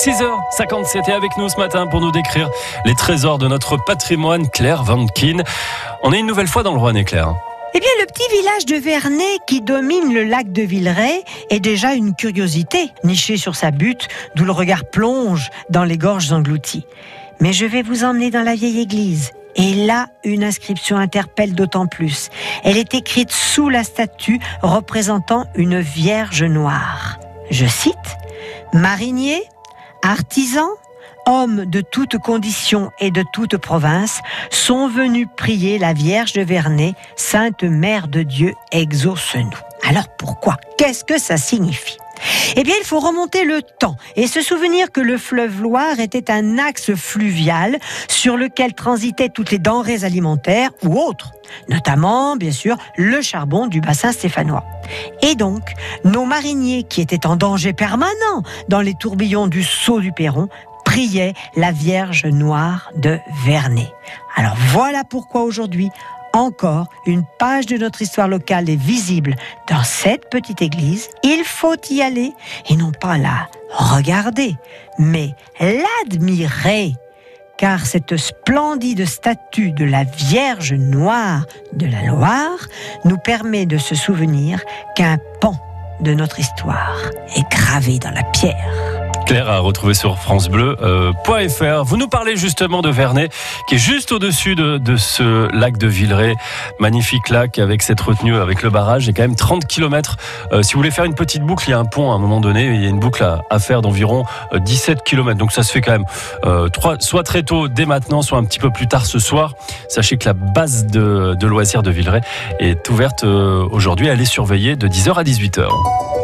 6h57 est avec nous ce matin pour nous décrire les trésors de notre patrimoine, Claire Van On est une nouvelle fois dans le Roi Claire. Eh bien, le petit village de Vernet qui domine le lac de Villeray est déjà une curiosité, niché sur sa butte, d'où le regard plonge dans les gorges englouties. Mais je vais vous emmener dans la vieille église. Et là, une inscription interpelle d'autant plus. Elle est écrite sous la statue représentant une Vierge noire. Je cite Marinier, artisan, hommes de toutes conditions et de toutes provinces, sont venus prier la Vierge de Vernet, Sainte Mère de Dieu, exauce-nous. Alors pourquoi? Qu'est-ce que ça signifie? Eh bien, il faut remonter le temps et se souvenir que le fleuve Loire était un axe fluvial sur lequel transitaient toutes les denrées alimentaires ou autres, notamment, bien sûr, le charbon du bassin stéphanois. Et donc, nos mariniers qui étaient en danger permanent dans les tourbillons du Sceau du Perron priait la Vierge Noire de Vernet. Alors voilà pourquoi aujourd'hui, encore une page de notre histoire locale est visible dans cette petite église. Il faut y aller et non pas la regarder, mais l'admirer. Car cette splendide statue de la Vierge Noire de la Loire nous permet de se souvenir qu'un pan de notre histoire est gravé dans la pierre. Claire à retrouver sur francebleu.fr. Euh, Vous nous parlez justement de Vernet, qui est juste au-dessus de, ce lac de Villeray. Magnifique lac avec cette retenue, avec le barrage. Et quand même 30 km. Euh, si vous voulez faire une petite boucle, il y a un pont à un moment donné. Il y a une boucle à, faire d'environ 17 euh, km. Donc ça se fait quand même soit très tôt, dès maintenant, soit un petit peu plus tard ce soir. Sachez que la base de, de loisirs de Villeray est ouverte aujourd'hui. Elle est surveillée de 10h à 18h.